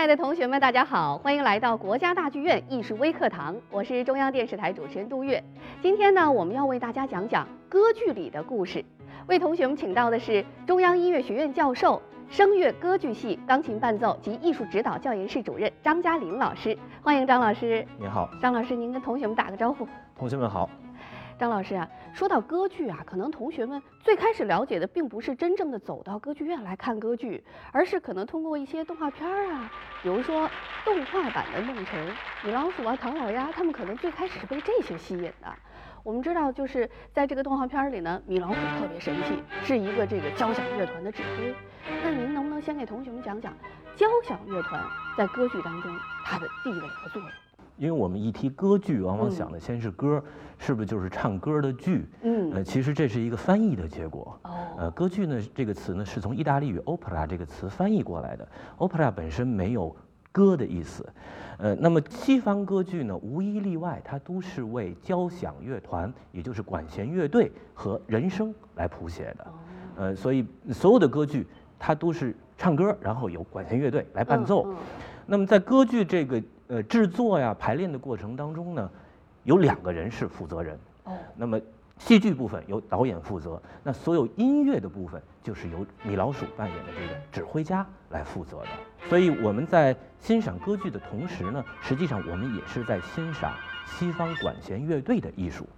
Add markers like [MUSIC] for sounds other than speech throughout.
爱的同学们，大家好，欢迎来到国家大剧院艺术微课堂，我是中央电视台主持人杜月。今天呢，我们要为大家讲讲歌剧里的故事。为同学们请到的是中央音乐学院教授、声乐歌剧系钢琴伴奏及艺术指导教研室主任张嘉林老师，欢迎张老师。您好，张老师，您跟同学们打个招呼。同学们好。张老师啊，说到歌剧啊，可能同学们最开始了解的并不是真正的走到歌剧院来看歌剧，而是可能通过一些动画片儿啊，比如说动画版的《梦辰》、米老鼠啊、唐老鸭，他们可能最开始是被这些吸引的。我们知道，就是在这个动画片里呢，米老鼠特别神气，是一个这个交响乐团的指挥。那您能不能先给同学们讲讲交响乐团在歌剧当中它的地位和作用？因为我们一提歌剧，往往想的先是歌，是不是就是唱歌的剧？嗯，呃，其实这是一个翻译的结果。哦，呃，歌剧呢这个词呢是从意大利语 opera 这个词翻译过来的。opera 本身没有歌的意思，呃，那么西方歌剧呢无一例外，它都是为交响乐团，也就是管弦乐队和人声来谱写的。呃，所以所有的歌剧它都是唱歌，然后有管弦乐队来伴奏。那么在歌剧这个。呃，制作呀、排练的过程当中呢，有两个人是负责人。哦。那么戏剧部分由导演负责，那所有音乐的部分就是由米老鼠扮演的这个指挥家来负责的。所以我们在欣赏歌剧的同时呢，实际上我们也是在欣赏西方管弦乐队的艺术。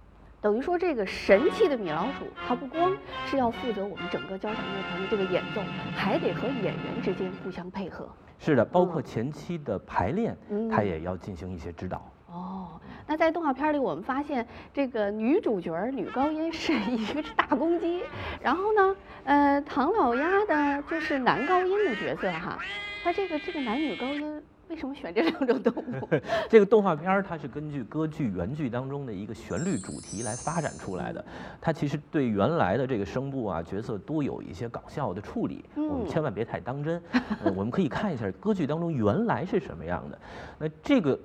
等于说，这个神奇的米老鼠，它不光是要负责我们整个交响乐团的这个演奏，还得和演员之间互相配合。是的，包括前期的排练，他也要进行一些指导。哦，那在动画片里，我们发现这个女主角女高音是一个大公鸡，然后呢，呃，唐老鸭的就是男高音的角色哈，他这个这个男女高音。为什么选这两种动物？[LAUGHS] 这个动画片儿它是根据歌剧原剧当中的一个旋律主题来发展出来的。它其实对原来的这个声部啊角色都有一些搞笑的处理，我们千万别太当真。我们可以看一下歌剧当中原来是什么样的。那这个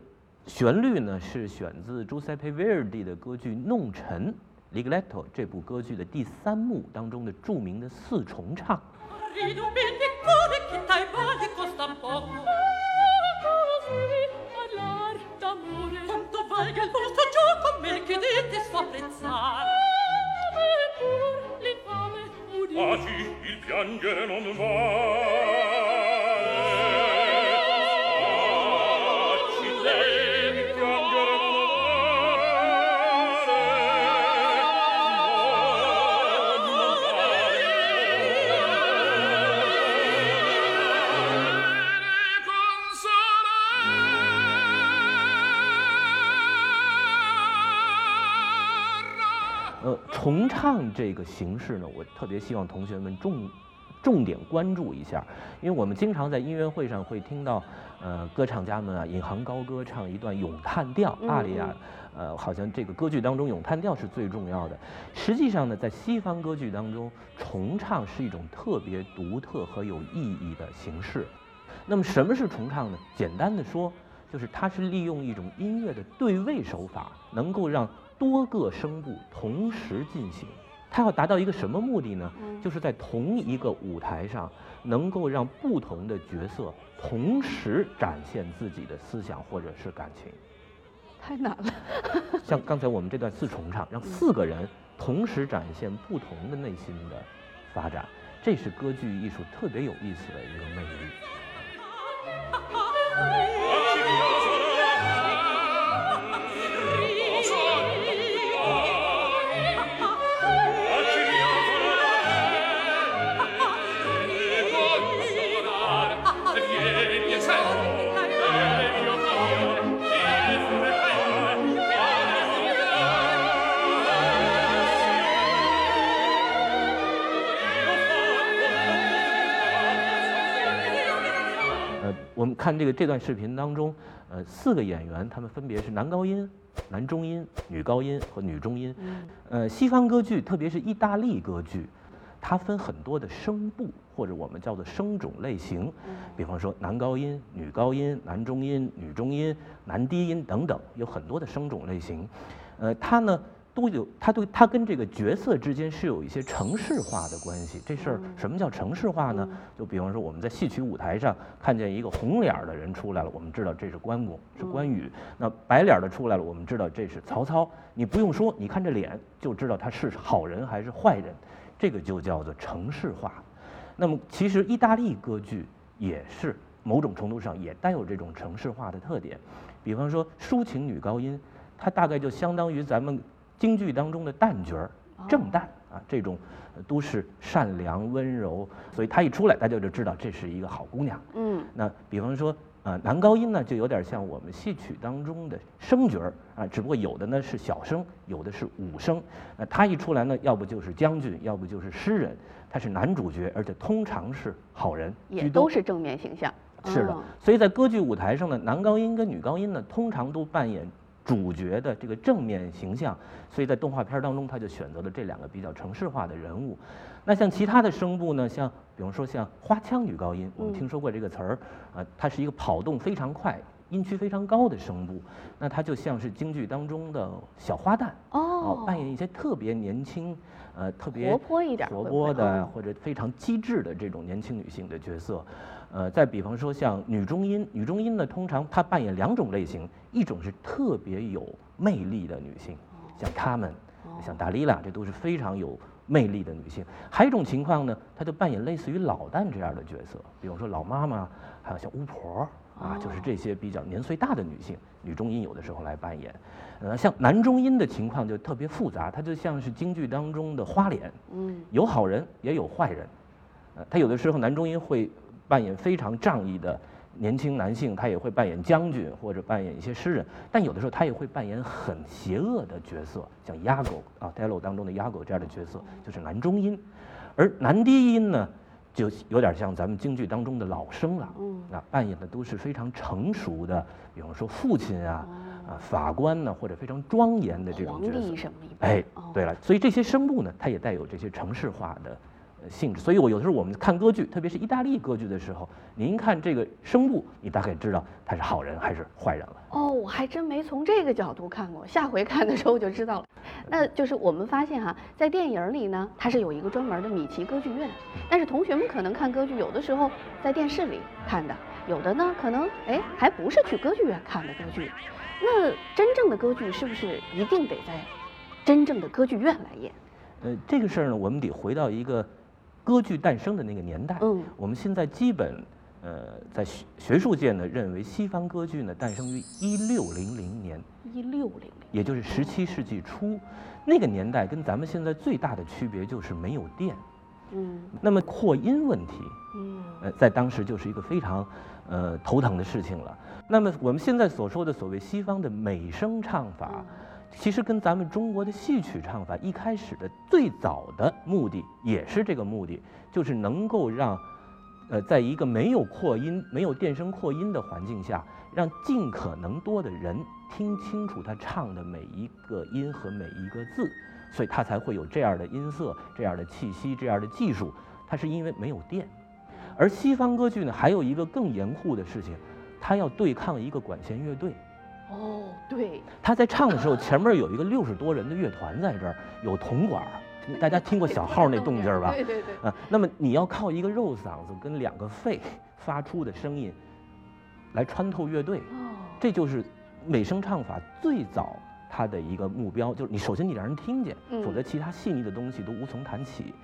旋律呢是选自 Giuseppe Verdi 的歌剧《弄臣》（Rigoletto） 这部歌剧的第三幕当中的著名的四重唱。apprezzar Ave ah, pur l'infame udì. Ah sì, il piangere non va. 重唱这个形式呢，我特别希望同学们重重点关注一下，因为我们经常在音乐会上会听到，呃，歌唱家们啊引吭高歌唱一段咏叹调阿里亚，呃，好像这个歌剧当中咏叹调是最重要的。实际上呢，在西方歌剧当中，重唱是一种特别独特和有意义的形式。那么什么是重唱呢？简单的说，就是它是利用一种音乐的对位手法，能够让多个声部同时进行，它要达到一个什么目的呢？就是在同一个舞台上，能够让不同的角色同时展现自己的思想或者是感情。太难了。[LAUGHS] 像刚才我们这段四重唱，让四个人同时展现不同的内心的发展，这是歌剧艺术特别有意思的一个魅力。们看这个这段视频当中，呃，四个演员他们分别是男高音、男中音、女高音和女中音。呃，西方歌剧，特别是意大利歌剧，它分很多的声部或者我们叫做声种类型，比方说男高音、女高音、男中音、女中音、男低音等等，有很多的声种类型。呃，它呢都有，它对它跟这个角色之间是有一些程式化的关系。这事儿什么叫程式化呢？就比方说我们在戏曲舞台上看见一个红脸的人出来了，我们知道这是关公，是关羽。那白脸的出来了，我们知道这是曹操。你不用说，你看这脸就知道他是好人还是坏人，这个就叫做程式化。那么其实意大利歌剧也是某种程度上也带有这种程式化的特点。比方说抒情女高音，它大概就相当于咱们。京剧当中的旦角儿，正旦啊，这种都是善良温柔，所以她一出来，大家就知道这是一个好姑娘。嗯，那比方说，呃，男高音呢，就有点像我们戏曲当中的声角儿啊，只不过有的呢是小声，有的是武声。那他一出来呢，要不就是将军，要不就是诗人，他是男主角，而且通常是好人，也都是正面形象。是的，所以在歌剧舞台上呢，男高音跟女高音呢，通常都扮演。主角的这个正面形象，所以在动画片当中，他就选择了这两个比较城市化的人物。那像其他的声部呢，像比如说像花腔女高音，我们听说过这个词儿啊，它是一个跑动非常快、音区非常高的声部。那它就像是京剧当中的小花旦哦，扮演一些特别年轻、呃特别活泼一点、活泼的或者非常机智的这种年轻女性的角色。呃，再比方说像女中音，女中音呢，通常她扮演两种类型，一种是特别有魅力的女性，像她们，像达丽拉，这都是非常有魅力的女性。还有一种情况呢，她就扮演类似于老旦这样的角色，比方说老妈妈，还有像巫婆啊，就是这些比较年岁大的女性，女中音有的时候来扮演。呃，像男中音的情况就特别复杂，它就像是京剧当中的花脸，嗯，有好人也有坏人，呃，他有的时候男中音会。扮演非常仗义的年轻男性，他也会扮演将军或者扮演一些诗人，但有的时候他也会扮演很邪恶的角色，像压狗啊，《Dello》当中的压狗这样的角色，就是男中音。而男低音呢，就有点像咱们京剧当中的老生了，啊，扮演的都是非常成熟的，比方说父亲啊，啊，法官呢，或者非常庄严的这种角色。哎，对了，所以这些声部呢，它也带有这些城市化的。性质，所以我有的时候我们看歌剧，特别是意大利歌剧的时候，您看这个声部，你大概知道他是好人还是坏人了。哦，我还真没从这个角度看过，下回看的时候我就知道了。那就是我们发现哈，在电影里呢，它是有一个专门的米奇歌剧院，但是同学们可能看歌剧，有的时候在电视里看的，有的呢可能哎还不是去歌剧院看的歌剧。那真正的歌剧是不是一定得在真正的歌剧院来演？呃，这个事儿呢，我们得回到一个。歌剧诞生的那个年代，嗯，我们现在基本，呃，在学学术界呢认为西方歌剧呢诞生于一六零零年，一六零零，也就是十七世纪初，那个年代跟咱们现在最大的区别就是没有电，嗯，那么扩音问题，嗯，呃，在当时就是一个非常，呃，头疼的事情了。那么我们现在所说的所谓西方的美声唱法。其实跟咱们中国的戏曲唱法一开始的最早的目的也是这个目的，就是能够让，呃，在一个没有扩音、没有电声扩音的环境下，让尽可能多的人听清楚他唱的每一个音和每一个字，所以他才会有这样的音色、这样的气息、这样的技术。它是因为没有电，而西方歌剧呢，还有一个更严酷的事情，它要对抗一个管弦乐队。哦，对，他在唱的时候，前面有一个六十多人的乐团在这儿，有铜管，大家听过小号那动静吧？对 [LAUGHS] 对对。啊，那么你要靠一个肉嗓子跟两个肺发出的声音，来穿透乐队。哦。这就是美声唱法最早它的一个目标，就是你首先你让人听见，否则其他细腻的东西都无从谈起。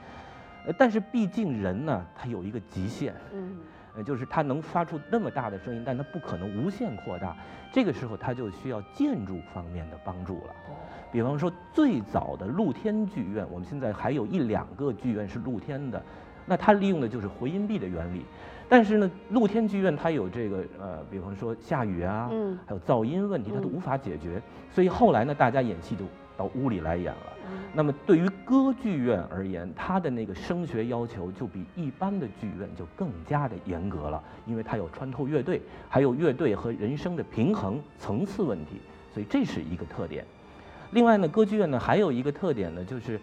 呃，但是毕竟人呢，他有一个极限。嗯。呃，就是它能发出那么大的声音，但它不可能无限扩大。这个时候，它就需要建筑方面的帮助了。比方说，最早的露天剧院，我们现在还有一两个剧院是露天的，那它利用的就是回音壁的原理。但是呢，露天剧院它有这个呃，比方说下雨啊，还有噪音问题，它都无法解决。所以后来呢，大家演戏都到屋里来演了。那么对于歌剧院而言，它的那个声学要求就比一般的剧院就更加的严格了，因为它有穿透乐队，还有乐队和人声的平衡层次问题，所以这是一个特点。另外呢，歌剧院呢还有一个特点呢，就是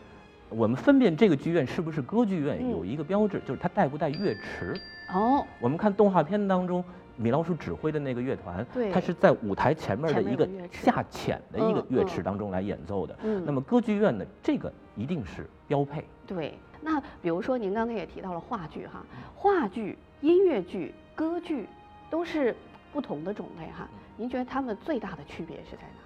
我们分辨这个剧院是不是歌剧院有一个标志，就是它带不带乐池。哦，我们看动画片当中米老鼠指挥的那个乐团，对，它是在舞台前面的一个下潜的一个乐池当中来演奏的。嗯，那么歌剧院呢，这个一定是标配。对，那比如说您刚才也提到了话剧哈，话剧、音乐剧、歌剧都是不同的种类哈，您觉得它们最大的区别是在哪？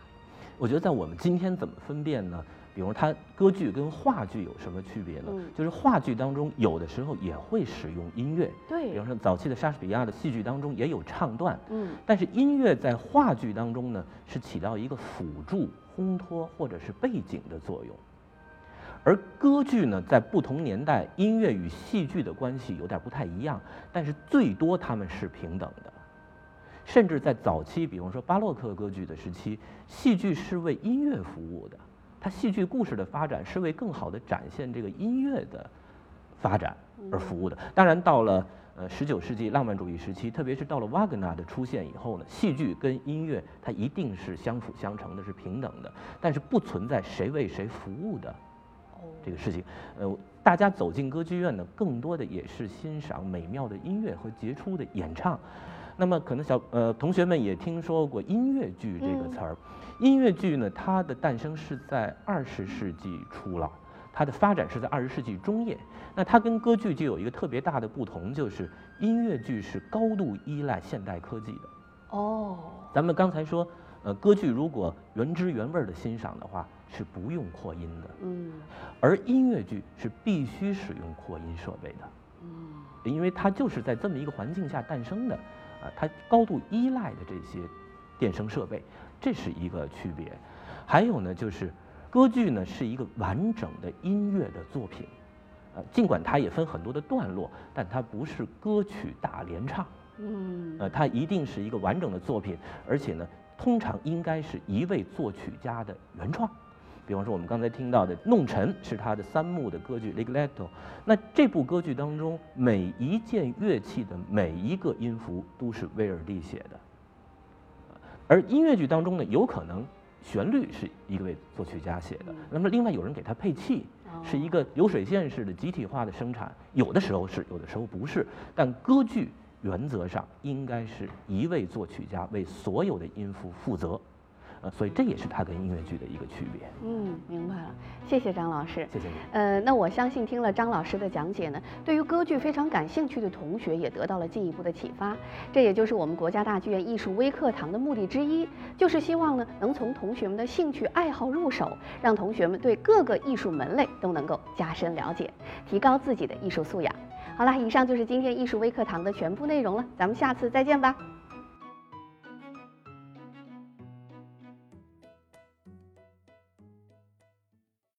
我觉得在我们今天怎么分辨呢？比如它歌剧跟话剧有什么区别呢？就是话剧当中有的时候也会使用音乐，对，比如说早期的莎士比亚的戏剧当中也有唱段，嗯，但是音乐在话剧当中呢是起到一个辅助、烘托或者是背景的作用，而歌剧呢在不同年代音乐与戏剧的关系有点不太一样，但是最多他们是平等的。甚至在早期，比方说巴洛克歌剧的时期，戏剧是为音乐服务的，它戏剧故事的发展是为更好的展现这个音乐的发展而服务的。当然，到了呃十九世纪浪漫主义时期，特别是到了瓦格纳的出现以后呢，戏剧跟音乐它一定是相辅相成的，是平等的，但是不存在谁为谁服务的这个事情。呃，大家走进歌剧院呢，更多的也是欣赏美妙的音乐和杰出的演唱。那么可能小呃同学们也听说过音乐剧这个词儿，音乐剧呢，它的诞生是在二十世纪初了，它的发展是在二十世纪中叶。那它跟歌剧就有一个特别大的不同，就是音乐剧是高度依赖现代科技的。哦，咱们刚才说，呃，歌剧如果原汁原味的欣赏的话，是不用扩音的。嗯，而音乐剧是必须使用扩音设备的。嗯，因为它就是在这么一个环境下诞生的。它高度依赖的这些电声设备，这是一个区别。还有呢，就是歌剧呢是一个完整的音乐的作品，呃，尽管它也分很多的段落，但它不是歌曲大联唱。嗯，呃，它一定是一个完整的作品，而且呢，通常应该是一位作曲家的原创。比方说，我们刚才听到的《弄臣》是他的三幕的歌剧《Ligletto》，那这部歌剧当中每一件乐器的每一个音符都是威尔第写的，而音乐剧当中呢，有可能旋律是一位作曲家写的，那么另外有人给他配器，是一个流水线式的集体化的生产，有的时候是，有的时候不是，但歌剧原则上应该是一位作曲家为所有的音符负责。所以这也是它跟音乐剧的一个区别。嗯，明白了，谢谢张老师。谢谢你。呃，那我相信听了张老师的讲解呢，对于歌剧非常感兴趣的同学也得到了进一步的启发。这也就是我们国家大剧院艺术微课堂的目的之一，就是希望呢能从同学们的兴趣爱好入手，让同学们对各个艺术门类都能够加深了解，提高自己的艺术素养。好了，以上就是今天艺术微课堂的全部内容了，咱们下次再见吧。